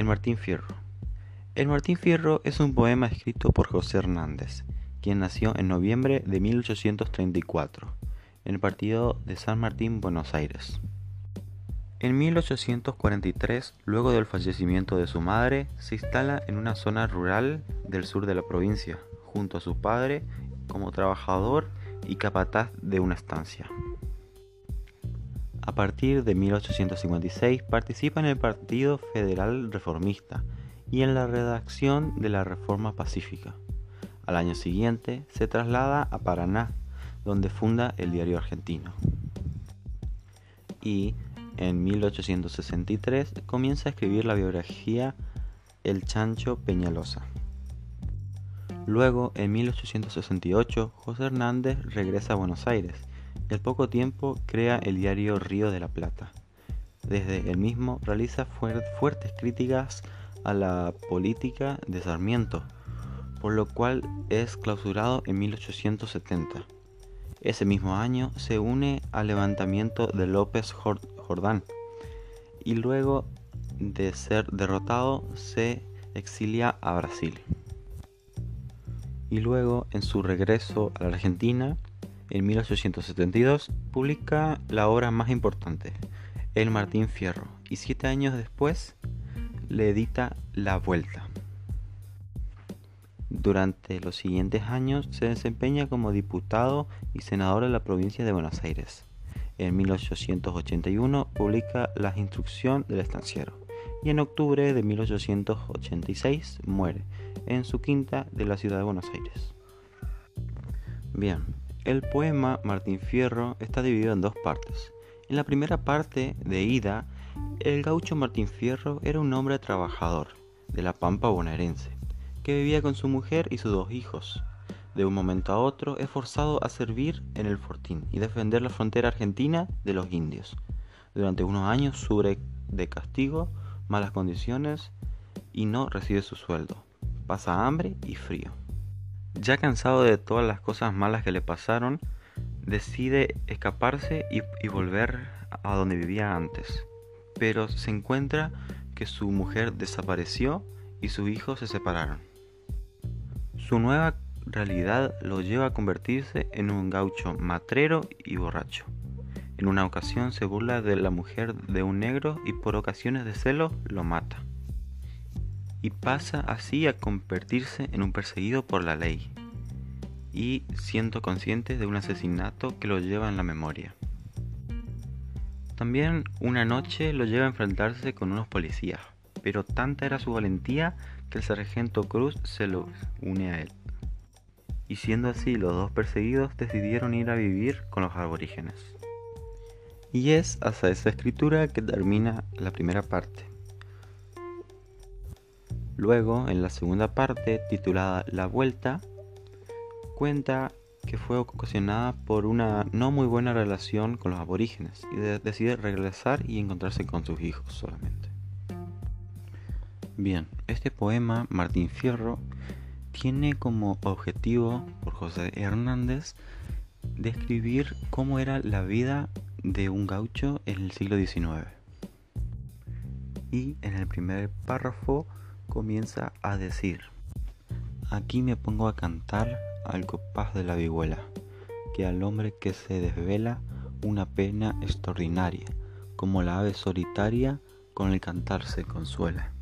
El Martín Fierro. El Martín Fierro es un poema escrito por José Hernández, quien nació en noviembre de 1834, en el partido de San Martín, Buenos Aires. En 1843, luego del fallecimiento de su madre, se instala en una zona rural del sur de la provincia, junto a su padre como trabajador y capataz de una estancia. A partir de 1856 participa en el Partido Federal Reformista y en la redacción de la Reforma Pacífica. Al año siguiente se traslada a Paraná, donde funda el Diario Argentino. Y en 1863 comienza a escribir la biografía El Chancho Peñalosa. Luego, en 1868, José Hernández regresa a Buenos Aires al poco tiempo crea el diario Río de la Plata. Desde el mismo realiza fuertes críticas a la política de Sarmiento, por lo cual es clausurado en 1870. Ese mismo año se une al levantamiento de López Jordán y luego de ser derrotado se exilia a Brasil. Y luego, en su regreso a la Argentina, en 1872, publica la obra más importante, El Martín Fierro, y siete años después le edita La Vuelta. Durante los siguientes años se desempeña como diputado y senador de la provincia de Buenos Aires. En 1881 publica La Instrucción del Estanciero y en octubre de 1886 muere en su quinta de la ciudad de Buenos Aires. Bien, el poema Martín Fierro está dividido en dos partes. En la primera parte de Ida, el gaucho Martín Fierro era un hombre trabajador de la pampa bonaerense, que vivía con su mujer y sus dos hijos. De un momento a otro es forzado a servir en el fortín y defender la frontera argentina de los indios. Durante unos años sufre de castigo, malas condiciones y no recibe su sueldo. Pasa hambre y frío. Ya cansado de todas las cosas malas que le pasaron, decide escaparse y, volver a donde vivía antes pero se encuentra que su mujer desapareció y sus hijos se separaron. Su nueva realidad lo lleva a convertirse en un gaucho matrero y borracho. En una ocasión se burla de la mujer de un negro y por ocasiones de celo lo mata. Y pasa así a convertirse en un perseguido por la ley y siendo consciente de un asesinato que lo lleva en la memoria. También una noche lo lleva a enfrentarse con unos policías, pero tanta era su valentía que el sargento Cruz se lo une a él. Y siendo así, los dos perseguidos decidieron ir a vivir con los aborígenes. Y es hasta esa escritura que termina la primera parte. Luego, en la segunda parte, titulada La Vuelta, cuenta que fue ocasionada por una no muy buena relación con los aborígenes y decide regresar y encontrarse con sus hijos solamente. Bien, este poema, Martín Fierro, tiene como objetivo por José Hernández describir cómo era la vida de un gaucho en el siglo XIX. Y en el primer párrafo comienza a decir, aquí me pongo a cantar al compás de la vihuela, que al hombre que se desvela una pena extraordinaria, como la ave solitaria con el cantar se consuela.